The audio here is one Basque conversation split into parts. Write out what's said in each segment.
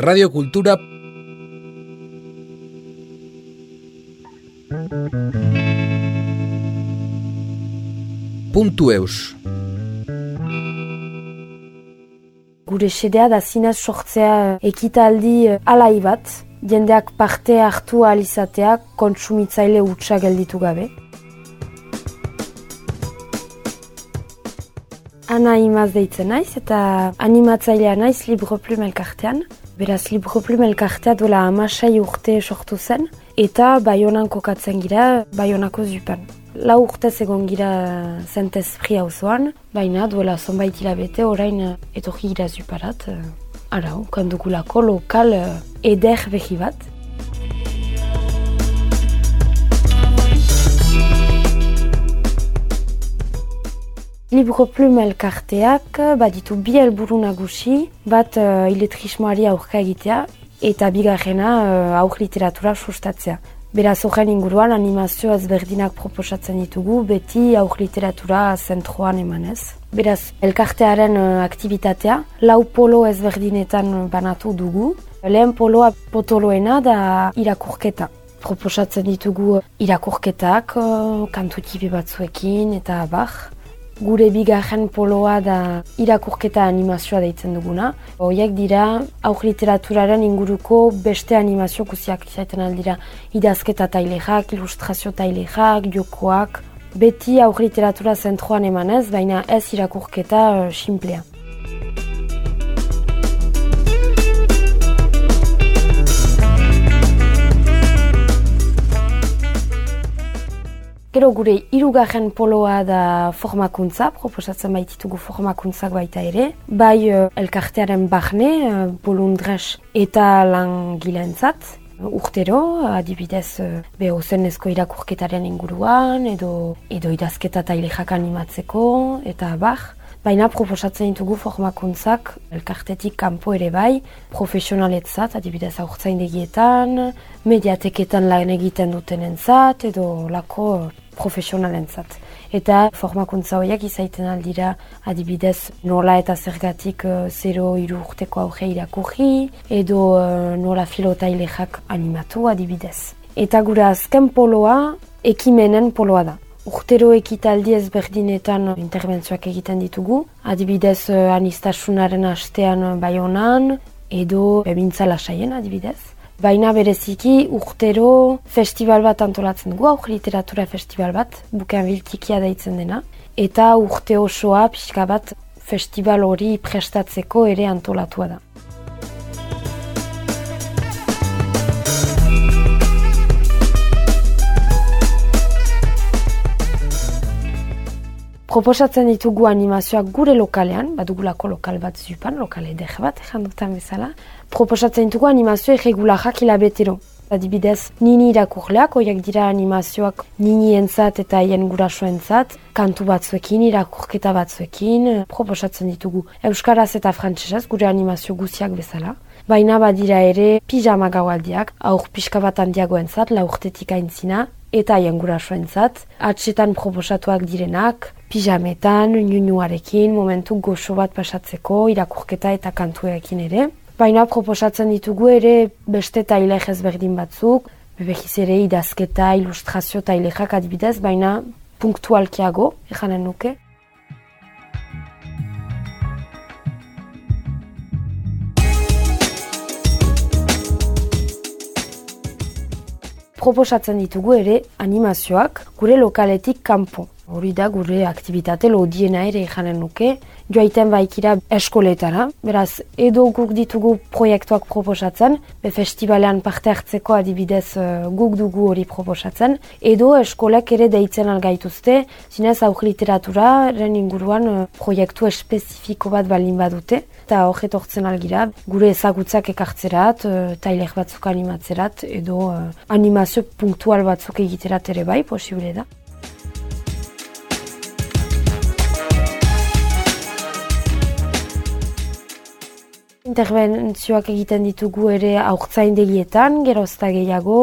radiokultura puntu eus. Gure sedea da zinez sortzea ekitaldi eh, alai bat, jendeak parte hartu alizatea kontsumitzaile utxa gelditu gabe. Ana imaz deitzen naiz eta animatzailea naiz Libro Plum elkartean. Beraz, Libro Plum elkartea duela amasai urte sortu zen eta baionan kokatzen gira baionako zupan. Lau urtez egon gira zentez fri zoan, baina duela zonbait hilabete orain etorri gira zuparat. Arau, kandugulako lokal eder behi bat. Libro Plum elkarteak baditu bi helburu nagusi, bat uh, iletrismoari aurka egitea eta bigarrena uh, aur literatura sustatzea. Beraz horren inguruan animazio ezberdinak proposatzen ditugu, beti aur literatura zentroan emanez. Beraz, elkartearen uh, aktivitatea, lau polo ezberdinetan banatu dugu. Lehen poloa potoloena da irakurketa. Proposatzen ditugu irakurketak, uh, kantu batzuekin eta abar gure bigarren poloa da irakurketa animazioa deitzen duguna. Hoiek dira auk literaturaren inguruko beste animazio guziak izaiten aldira idazketa tailexak, ilustrazio tailexak, jokoak. Beti auk literatura zentroan emanez, baina ez irakurketa uh, simplea. Gero gure irugarren poloa da formakuntza, proposatzen baititugu formakuntzak baita ere. Bai uh, elkartearen bahne, uh, bolundres eta lan gilentzat. Urtero, adibidez, uh, beho zenezko irakurketaren inguruan, edo, edo idazketa tailexak animatzeko, eta bah. Baina proposatzen ditugu formakuntzak elkartetik kanpo ere bai, profesionaletzat, adibidez aurtzaindegietan, mediateketan lan egiten duten entzat, edo lako profesionalentzat. Eta formakuntza horiek izaiten aldira adibidez nola eta zergatik uh, zero iru urteko auge irakurri edo uh, nola filotailexak animatu adibidez. Eta gure azken poloa ekimenen poloa da. Urtero ekitaldi ezberdinetan interbentzioak egiten ditugu. Adibidez uh, anistasunaren hastean bai honan edo ebintza lasaien adibidez. Baina bereziki urtero festival bat antolatzen dugu, auk literatura festival bat, bukean biltikia daitzen dena. Eta urte osoa pixka bat festival hori prestatzeko ere antolatua da. Proposatzen ditugu animazioak gure lokalean, badugulako lokal bat zupan, lokale eder bat, ezan dutan bezala, proposatzen ditugu animazio irregularrak hilabetero. Adibidez, nini irakurleak, oiak dira animazioak nini entzat eta hien guraso entzat, kantu batzuekin, irakurketa batzuekin, proposatzen ditugu Euskaraz eta Frantsesez gure animazio guziak bezala. Baina badira ere pijama gaualdiak, aur pixka bat handiago entzat, laurtetik aintzina, eta haien guraso entzat, atsetan proposatuak direnak, pijametan, nunuarekin, momentu goxo bat pasatzeko, irakurketa eta kantuekin ere. Baina proposatzen ditugu ere beste tailek ezberdin batzuk, bebekiz ere idazketa, ilustrazio tailekak adibidez, baina punktualkiago, ejanen nuke. Proposatzen ditugu ere animazioak gure lokaletik kanpo. Hori da gure aktivitate lodiena ere janen nuke. Joaiten baikira eskoletara. Beraz, edo guk ditugu proiektuak proposatzen, be festivalean parte hartzeko adibidez uh, guk dugu hori proposatzen. Edo eskolek ere deitzen algaituzte, zinez auk literatura, ren inguruan uh, proiektu espezifiko bat balin badute. Eta hori etortzen algira, gure ezagutzak ekartzerat, uh, tailek batzuk animatzerat, edo animazio punktual batzuk egiterat ere bai, posible da. Interbentzioak egiten ditugu ere aurtzaindegietan, gerozta gehiago,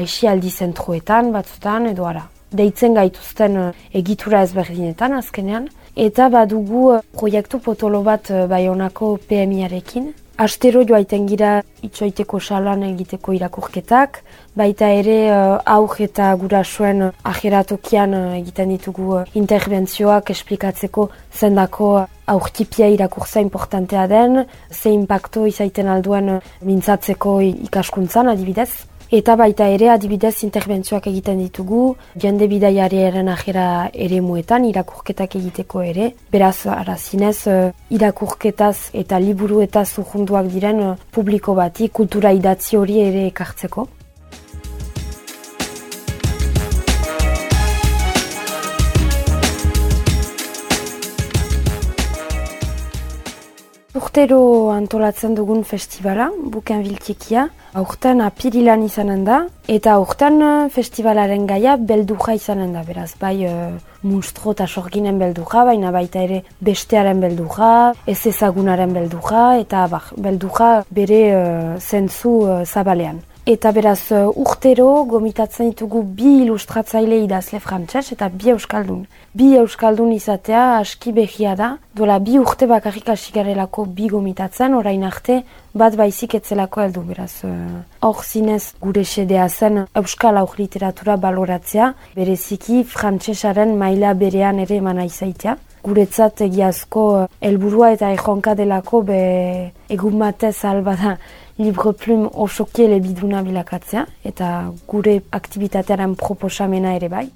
aixialdi zentroetan, batzutan, edo ara. Deitzen gaituzten eh, egitura ezberdinetan azkenean. Eta badugu eh, proiektu potolo bat eh, Baionako PMI-arekin. Astero joaiten gira itxoiteko salan egiteko irakurketak, baita ere uh, aur eta gurasoen ajeratokian uh, egiten ditugu interbentzioak esplikatzeko zendako aurtipia irakurtza importantea den, ze impacto izaiten alduen mintzatzeko ikaskuntzan adibidez. Eta baita ere adibidez interbentzioak egiten ditugu, jende bidaiariaren ajera ere muetan, irakurketak egiteko ere. Beraz, ara zinez, uh, irakurketaz eta liburu eta zuhunduak diren uh, publiko bati kultura idatzi hori ere ekartzeko. Urtero antolatzen dugun festivala, buken biltikia, aurten apirilan izanen da, eta aurten eh, festivalaren gaia belduja izanen da, beraz, bai uh, munstro eta sorginen belduja, baina baita ere bestearen belduja, ez ezagunaren belduja, eta bah, belduja bere uh, zentzu uh, zabalean. Eta beraz, uh, urtero gomitatzen ditugu bi ilustratzaile idazle frantses eta bi euskaldun. Bi euskaldun izatea aski behia da, dola bi urte bakarrik asigarelako bi gomitatzen, orain arte bat baizik etzelako heldu beraz. Uh, hor zinez gure sedea zen euskal auk literatura baloratzea, bereziki frantsesaren maila berean ere emana izaitea. Guretzat egiazko uh, helburua eta ejonka delako be egun batez albada Libre Plume osokie lebiduna bilakatzea eta gure aktivitatearen proposamena ere bai.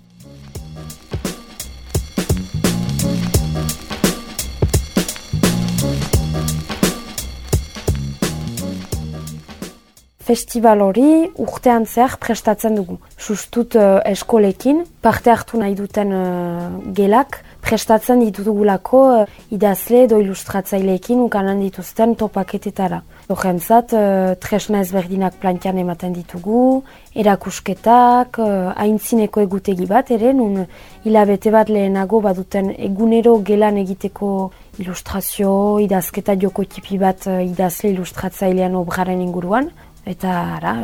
Festival hori urtean zehar prestatzen dugu. Sustut uh, eskolekin, parte hartu nahi duten uh, gelak, prestatzen ditugulako uh, idazle edo ilustratzaileekin ukanan dituzten topaketetara. Horrentzat, uh, tresna ezberdinak plantian ematen ditugu, erakusketak, uh, haintzineko egutegi bat ere, nun hilabete bat lehenago baduten egunero gelan egiteko ilustrazio, idazketa joko tipi bat idazle ilustratzailean obraren inguruan eta ara,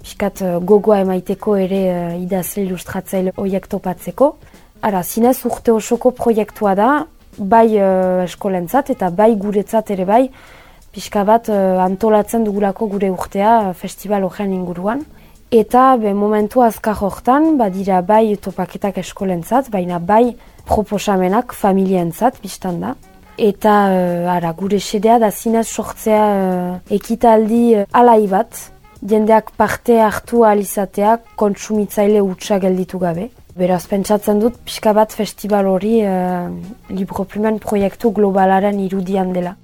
piskat eh, gogoa emaiteko ere idazle ilustratzaile horiek topatzeko. Ara, zinez urte osoko proiektua da, bai uh, eskolentzat eta bai guretzat ere bai, pixka bat antolatzen dugulako gure urtea festival horren inguruan. Eta be, momentu azkar hortan, badira bai topaketak eskolentzat, baina bai proposamenak familientzat, biztan da. Eta uh, ara, gure sedea da zinez sortzea uh, ekitaldi uh, alai bat, jendeak parte hartu alizatea kontsumitzaile utxa gelditu gabe. Beraz, pentsatzen dut, pixka bat festival hori uh, Libroplumen proiektu globalaren irudian dela.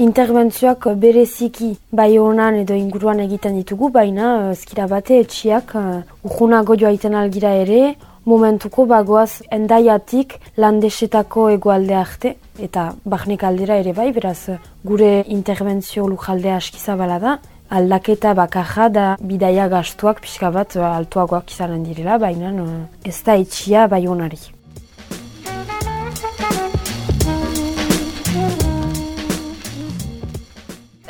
Interbentzioak bereziki bai honan edo inguruan egiten ditugu, baina ezkira eh, bate etxiak uh, urgunago joaiten algira ere, momentuko bagoaz endaiatik landesetako egualde arte, eta bahnek aldera ere bai, beraz gure interbentzio lujaldea askizabala da, aldaketa bakarra da bidaia gastuak pixka bat uh, altuagoak izanen direla, baina uh, ez da etxia bai honari.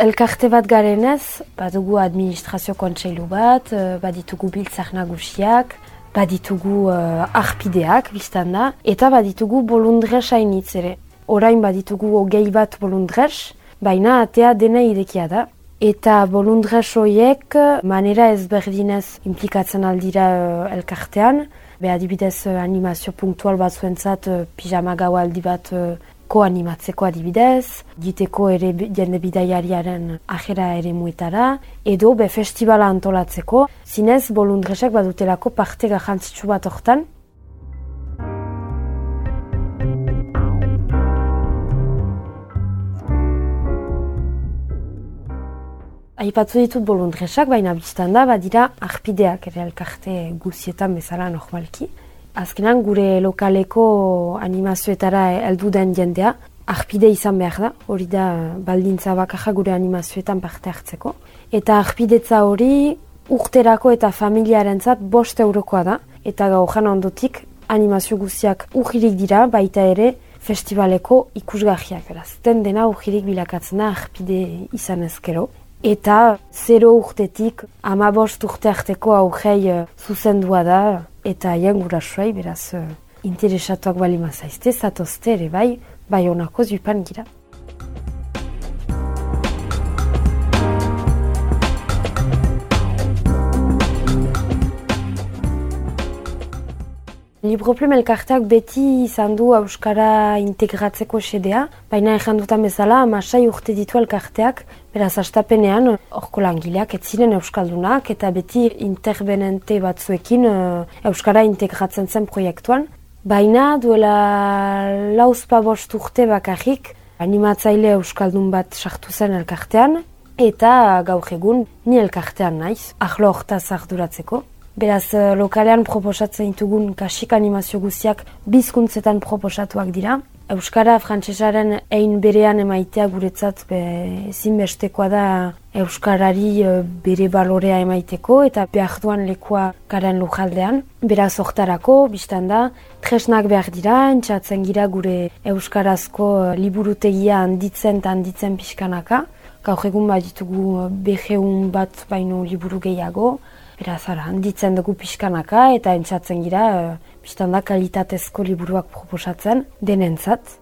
Elkarte bat garenez, badugu administrazio kontseilu bat, eh, baditugu biltzak nagusiak, baditugu uh, arpideak, biztan da, eta baditugu bolundres hainitz ere. Orain baditugu ogei bat bolundres, baina atea dena idekia da. Eta bolundres horiek manera ezberdinez implikatzen aldira uh, elkartean, be adibidez animazio punktual bat zuentzat uh, pijama gau aldi bat koanimatzeko adibidez, giteko ere jende bidaiariaren ajera ere muetara, edo be festivala antolatzeko, zinez bolundresek badutelako parte gajantzitsu bat hortan. Aipatzu ditut bolundresak, baina biztan da, badira arpideak ere elkarte guzietan bezala normalki azkenan gure lokaleko animazioetara heldu den jendea, arpide izan behar da, hori da baldintza bakarra gure animazioetan parte hartzeko. Eta arpidetza hori urterako eta familiaren zat bost eurokoa da, eta gaujan ondotik animazio guztiak urgirik dira, baita ere festivaleko ikusgahiak. Beraz, den dena urgirik bilakatzen da arpide izan ezkero. Eta zero urtetik amabost urte arteko aurrei uh, zuzendua da eta haien gurasuai beraz uh, interesatuak bali mazaizte, zatozte ere bai, bai honako zupan gira. Libroplum elkarteak beti izan du Euskara integratzeko sedea, baina ezan dutan bezala, amasai urte ditu elkarteak, beraz astapenean, orko langileak, ez ziren Euskaldunak, eta beti interbenente batzuekin uh, Euskara integratzen zen proiektuan. Baina duela lauzpa bost urte bakarrik, animatzaile Euskaldun bat sartu zen elkartean, eta gaur egun ni elkartean naiz, ahlo hortaz arduratzeko. Beraz, eh, lokalean proposatzen ditugun kasik animazio guztiak bizkuntzetan proposatuak dira. Euskara frantsesaren ein berean emaitea guretzat be, zinbestekoa da Euskarari eh, bere balorea emaiteko eta behar duan lekua garen lujaldean. Beraz, oktarako, biztan da, tresnak behar dira, entxatzen gira gure Euskarazko eh, liburutegia handitzen eta handitzen pixkanaka. Gaur egun bat ditugu beheun bat baino liburu gehiago. Beraz, ara, handitzen dugu pixkanaka eta entzatzen gira, e, biztan da kalitatezko liburuak proposatzen denentzat.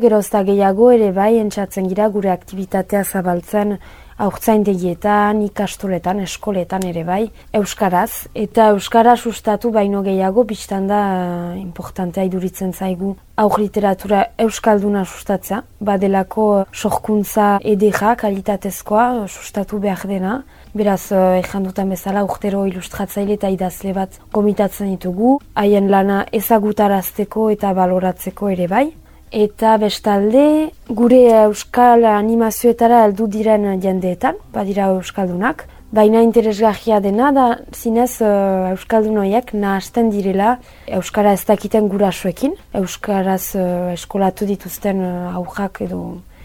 Gerozta gehiago ere bai entzatzen gira gure aktivitatea zabaltzen aurtzaindegietan, ikastoletan, eskoletan ere bai, Euskaraz. Eta Euskara sustatu baino gehiago, biztan da uh, importantea iduritzen zaigu aur literatura Euskalduna sustatzea, badelako sorkuntza edera kalitatezkoa sustatu behar dena. Beraz, ezan dutan bezala, urtero ilustratzaile eta idazle bat komitatzen ditugu, haien lana ezagutarazteko eta baloratzeko ere bai. Eta bestalde, gure euskal animazioetara aldu diren jendeetan, badira euskaldunak. Baina interesgahia dena da zinez uh, euskaldunoiek nahazten direla euskara ez dakiten gurasoekin. Euskaraz uh, eskolatu dituzten uh, aurrak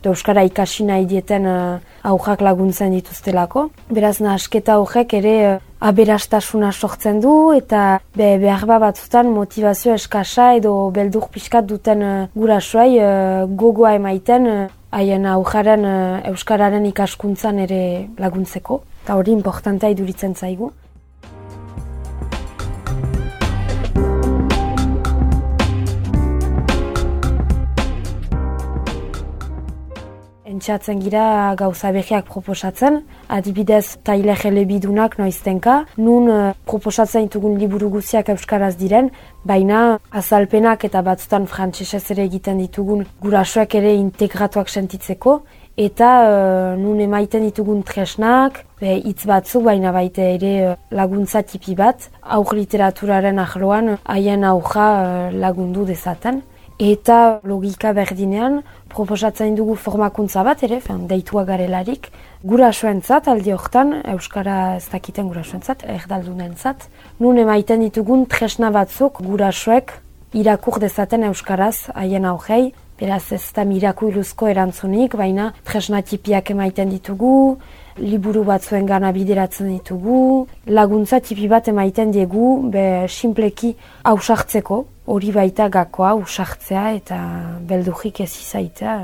edo Euskara ikasi nahi dieten uh, aurrak laguntzen dituztelako. Beraz, nahasketa horrek ere uh, aberastasuna sortzen du eta be, behar batzutan motivazio eskasa edo beldur pixkat duten uh, gurasoai uh, gogoa emaiten haien aurraren uh, Euskararen ikaskuntzan ere laguntzeko. Eta hori importantea iduritzen zaigu. Entxatzen gira gauza behiak proposatzen, adibidez tailer elebidunak noiztenka, nun uh, proposatzen ditugun liburu guziak euskaraz diren, baina azalpenak eta batzutan frantsesez ere egiten ditugun gurasoak ere integratuak sentitzeko, eta uh, nun emaiten ditugun tresnak, hitz batzuk, baina baita ere laguntza tipi bat, aur literaturaren ahloan haien auja lagundu dezaten. Eta logika berdinean, proposatzen dugu formakuntza bat ere, fen, deitua garelarik, gurasoentzat aldi hortan, Euskara ez dakiten gurasoentzat, erdaldunentzat, nun emaiten ditugun tresna batzuk gurasoek irakur dezaten Euskaraz haien aurrei, beraz ez da miraku iluzko erantzunik, baina tresna tipiak emaiten ditugu, liburu batzuen gana bideratzen ditugu, laguntza tipi bat emaiten diegu, be simpleki hausartzeko, hori baita gakoa usartzea eta beldujik ez izaita.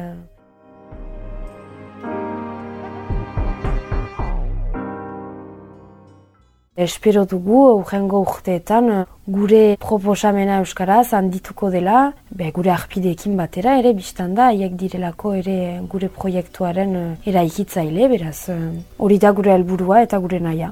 Espero dugu, urrengo urteetan, gure proposamena Euskaraz handituko dela, be, gure arpideekin batera, ere biztan da, haiek direlako ere gure proiektuaren eraikitzaile, beraz, hori da gure helburua eta gure naia.